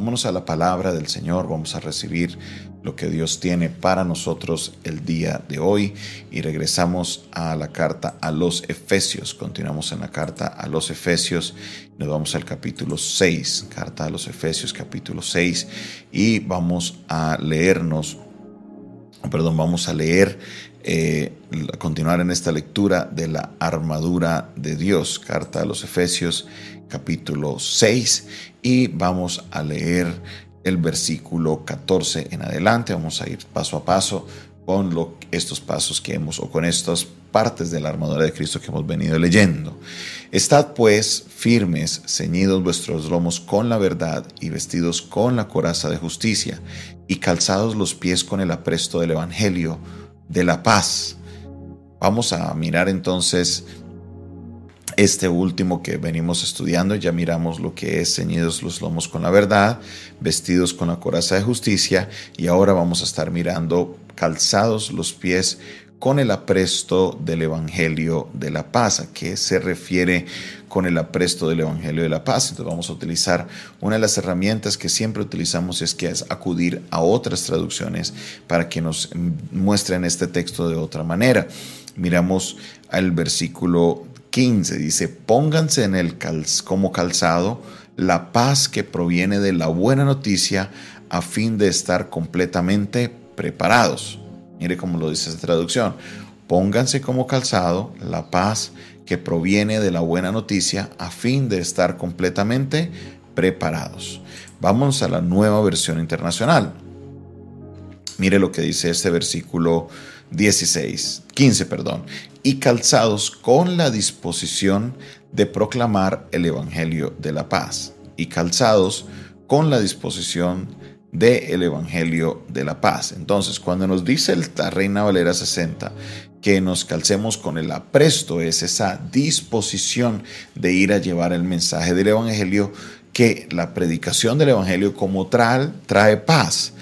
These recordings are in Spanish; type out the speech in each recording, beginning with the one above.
Vámonos a la palabra del Señor, vamos a recibir lo que Dios tiene para nosotros el día de hoy. Y regresamos a la carta a los Efesios. Continuamos en la carta a los Efesios, nos vamos al capítulo 6, carta a los Efesios capítulo 6 y vamos a leernos, perdón, vamos a leer eh, continuar en esta lectura de la armadura de Dios, carta a los Efesios capítulo 6 y vamos a leer el versículo 14 en adelante. Vamos a ir paso a paso con estos pasos que hemos o con estas partes de la armadura de Cristo que hemos venido leyendo. Estad pues firmes, ceñidos vuestros lomos con la verdad y vestidos con la coraza de justicia y calzados los pies con el apresto del Evangelio de la paz. Vamos a mirar entonces este último que venimos estudiando, ya miramos lo que es ceñidos los lomos con la verdad, vestidos con la coraza de justicia y ahora vamos a estar mirando calzados los pies con el apresto del Evangelio de la Paz. ¿A qué se refiere con el apresto del Evangelio de la Paz? Entonces vamos a utilizar una de las herramientas que siempre utilizamos es que es acudir a otras traducciones para que nos muestren este texto de otra manera. Miramos al versículo 15 dice, pónganse en el como calzado la paz que proviene de la buena noticia a fin de estar completamente preparados. Mire cómo lo dice esta traducción. Pónganse como calzado la paz que proviene de la buena noticia a fin de estar completamente preparados. Vamos a la nueva versión internacional. Mire lo que dice este versículo 16, 15, perdón, y calzados con la disposición de proclamar el Evangelio de la paz, y calzados con la disposición del Evangelio de la paz. Entonces, cuando nos dice la Reina Valera 60 que nos calcemos con el apresto, es esa disposición de ir a llevar el mensaje del Evangelio, que la predicación del Evangelio como tal trae paz.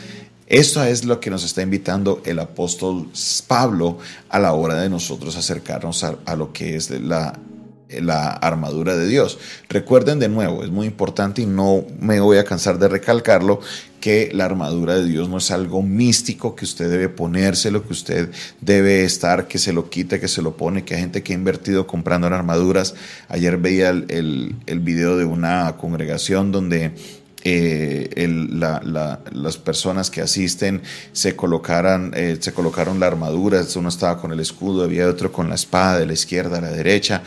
Esto es lo que nos está invitando el apóstol Pablo a la hora de nosotros acercarnos a, lo que es la, la armadura de Dios. Recuerden de nuevo, es muy importante y no me voy a cansar de recalcarlo, que la armadura de Dios no es algo místico que usted debe ponérselo, que usted debe estar, que se lo quite, que se lo pone, que hay gente que ha invertido comprando armaduras. Ayer veía el, el, el video de una congregación donde eh, las personas que asisten se, colocaran, eh, se colocaron la armadura, uno estaba con el escudo, había otro con la espada de la izquierda a la derecha,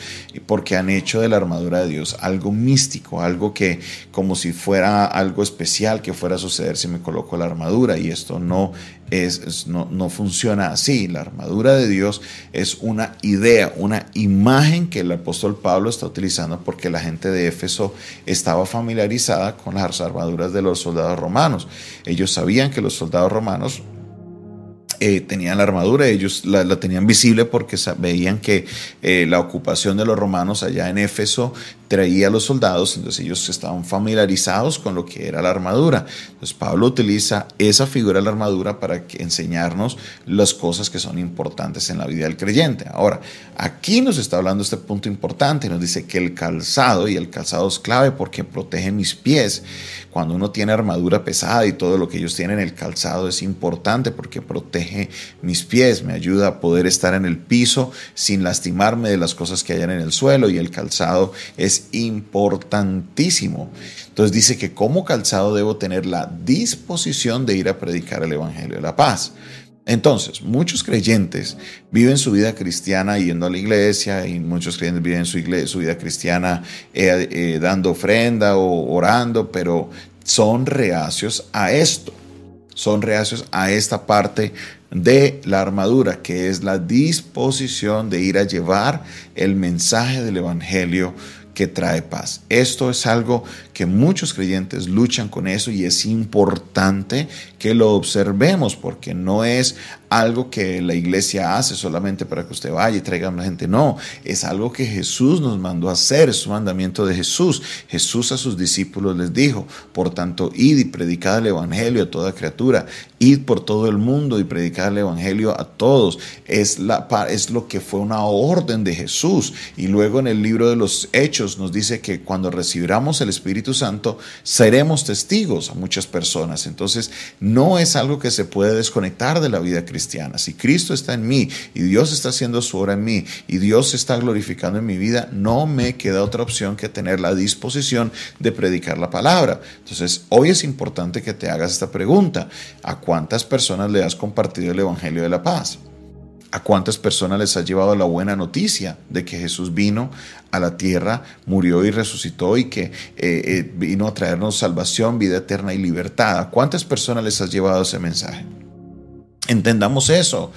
porque han hecho de la armadura de Dios algo místico, algo que como si fuera algo especial que fuera a suceder si me coloco la armadura y esto no es, no, no, funciona así. La armadura de Dios es una idea, una imagen que el apóstol Pablo está utilizando porque la gente de Éfeso estaba familiarizada con las armaduras de los soldados romanos. Ellos sabían que los soldados romanos eh, tenían la armadura, ellos la, tenían visible porque veían que eh, la ocupación de los romanos allá en Éfeso traía a los soldados, entonces ellos estaban familiarizados con lo que era la armadura. Entonces Pablo utiliza esa figura de la armadura para enseñarnos las cosas que son importantes en la vida del creyente. Ahora, aquí nos está hablando este punto importante, nos dice que el calzado, y el calzado es clave porque protege mis pies. Cuando uno tiene armadura pesada y todo lo que ellos tienen, el calzado es importante porque protege mis pies, me ayuda a poder estar en el piso sin lastimarme de las cosas que hayan en el suelo y el calzado es importantísimo. Entonces dice que como calzado debo tener la disposición de ir a predicar el Evangelio de la paz. Entonces, muchos creyentes viven su vida cristiana yendo a la iglesia y muchos creyentes viven su, vida cristiana eh, eh, dando ofrenda o orando, pero son reacios a esto. Son reacios a esta parte de la armadura, que es la disposición de ir a llevar el mensaje del Evangelio que trae paz. Esto es algo que muchos creyentes luchan con eso y es importante que lo observemos porque no es algo que la iglesia hace solamente para que usted vaya y traiga a la gente. No, es algo que Jesús nos mandó a hacer, es un mandamiento de Jesús. Jesús a sus discípulos les dijo, por tanto, id y predicad el Evangelio a toda criatura, id por todo el mundo y predicad el Evangelio a todos. Es, la, es lo que fue una orden de Jesús. Y luego en el libro de los Hechos, Nos dice que cuando recibiramos el Espíritu Santo seremos testigos a muchas personas. Entonces no es algo que se puede desconectar de la vida cristiana. Si Cristo está en mí y Dios está haciendo su obra en mí y Dios está glorificando en mi vida, no me queda otra opción que tener la disposición de predicar la palabra. Entonces hoy es importante que te hagas esta pregunta. ¿A cuántas personas le has compartido el Evangelio de la paz? ¿A cuántas personas les ha llevado la buena noticia de que Jesús vino a la tierra, murió y resucitó y que eh, eh, vino a traernos salvación, vida eterna y libertad? ¿A cuántas personas les has llevado ese mensaje? Entendamos eso.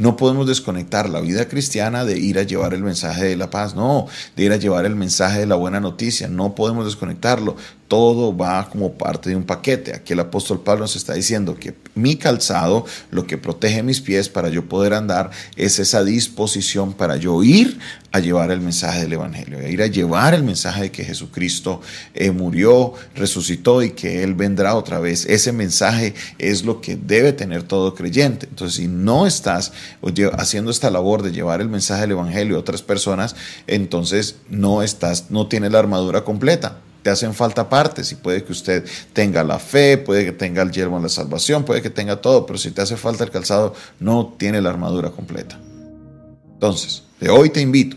No podemos desconectar la vida cristiana de ir a llevar el mensaje de la paz, no, de ir a llevar el mensaje de la buena noticia, no podemos desconectarlo todo va como parte de un paquete. Aquí el apóstol Pablo nos está diciendo que mi calzado, lo que protege mis pies para yo poder andar, es esa disposición para yo ir a llevar el mensaje del Evangelio, ir a llevar el mensaje de que Jesucristo eh, murió, resucitó y que Él vendrá otra vez. Ese mensaje es lo que debe tener todo creyente. Entonces, si no estás haciendo esta labor de llevar el mensaje del Evangelio a otras personas, entonces no estás, no tienes la armadura completa te hacen falta partes y puede que usted tenga la fe, puede que tenga el yelmo de la salvación, puede que tenga todo, pero si te hace falta el calzado, no tiene la armadura completa. Entonces, de hoy te invito,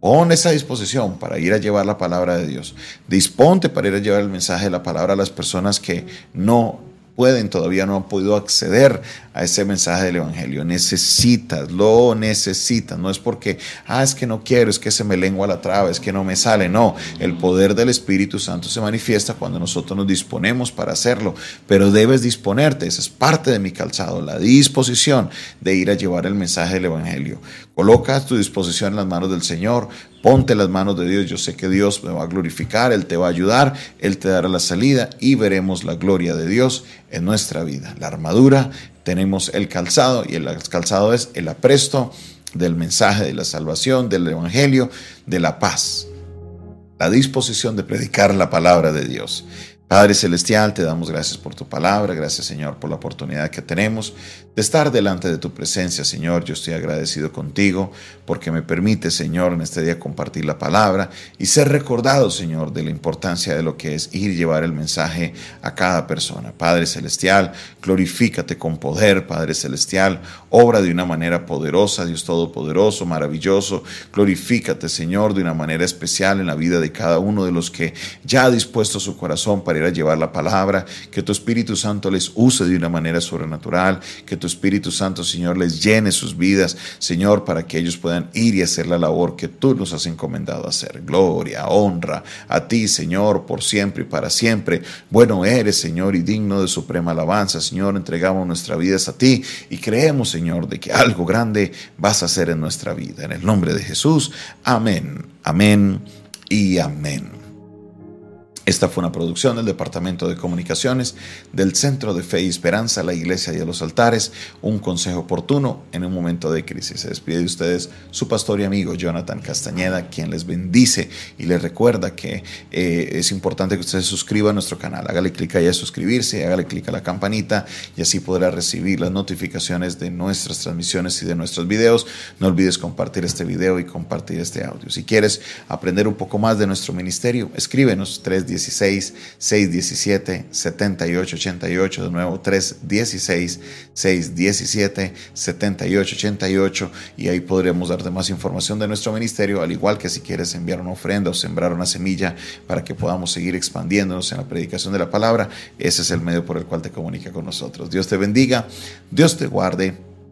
pon esa disposición para ir a llevar la palabra de Dios. Disponte para ir a llevar el mensaje de la palabra a las personas que no pueden, todavía no han podido acceder a ese mensaje del Evangelio. Necesitas, lo necesitas. No es porque, ah, es que no quiero, es que se me lengua la traba, es que no me sale. No, el poder del Espíritu Santo se manifiesta cuando nosotros nos disponemos para hacerlo. Pero debes disponerte, esa es parte de mi calzado, la disposición de ir a llevar el mensaje del Evangelio. Coloca tu disposición en las manos del Señor, ponte las manos de Dios. Yo sé que Dios me va a glorificar, Él te va a ayudar, Él te dará la salida y veremos la gloria de Dios en nuestra vida. La armadura, tenemos el calzado y el calzado es el apresto del mensaje de la salvación, del Evangelio, de la paz. La disposición de predicar la palabra de Dios. Padre Celestial, te damos gracias por tu palabra, gracias Señor por la oportunidad que tenemos de estar delante de tu presencia, Señor. Yo estoy agradecido contigo porque me permite, Señor, en este día compartir la palabra y ser recordado, Señor, de la importancia de lo que es ir y llevar el mensaje a cada persona. Padre Celestial, glorifícate con poder, Padre Celestial, obra de una manera poderosa, Dios Todopoderoso, maravilloso. Glorifícate, Señor, de una manera especial en la vida de cada uno de los que ya ha dispuesto su corazón para ir a llevar la palabra, que tu Espíritu Santo les use de una manera sobrenatural, que tu Espíritu Santo, Señor, les llene sus vidas, Señor, para que ellos puedan ir y hacer la labor que tú nos has encomendado hacer. Gloria, honra a ti, Señor, por siempre y para siempre. Bueno eres, Señor, y digno de suprema alabanza, Señor, entregamos nuestras vidas a ti y creemos, Señor, de que algo grande vas a hacer en nuestra vida. En el nombre de Jesús, amén, amén y amén. Esta fue una producción del Departamento de Comunicaciones del Centro de Fe y Esperanza, la Iglesia y los Altares, un consejo oportuno en un momento de crisis. Se despide de ustedes su pastor y amigo Jonathan Castañeda, quien les bendice y les recuerda que eh, es importante que ustedes se suscriban a nuestro canal. Hágale clic ahí a suscribirse, hágale clic a la campanita y así podrá recibir las notificaciones de nuestras transmisiones y de nuestros videos. No olvides compartir este video y compartir este audio. Si quieres aprender un poco más de nuestro ministerio, escríbenos 310 316 617 7888, de nuevo 316 617 7888 y ahí podremos darte más información de nuestro ministerio, al igual que si quieres enviar una ofrenda o sembrar una semilla para que podamos seguir expandiéndonos en la predicación de la palabra, ese es el medio por el cual te comunica con nosotros. Dios te bendiga, Dios te guarde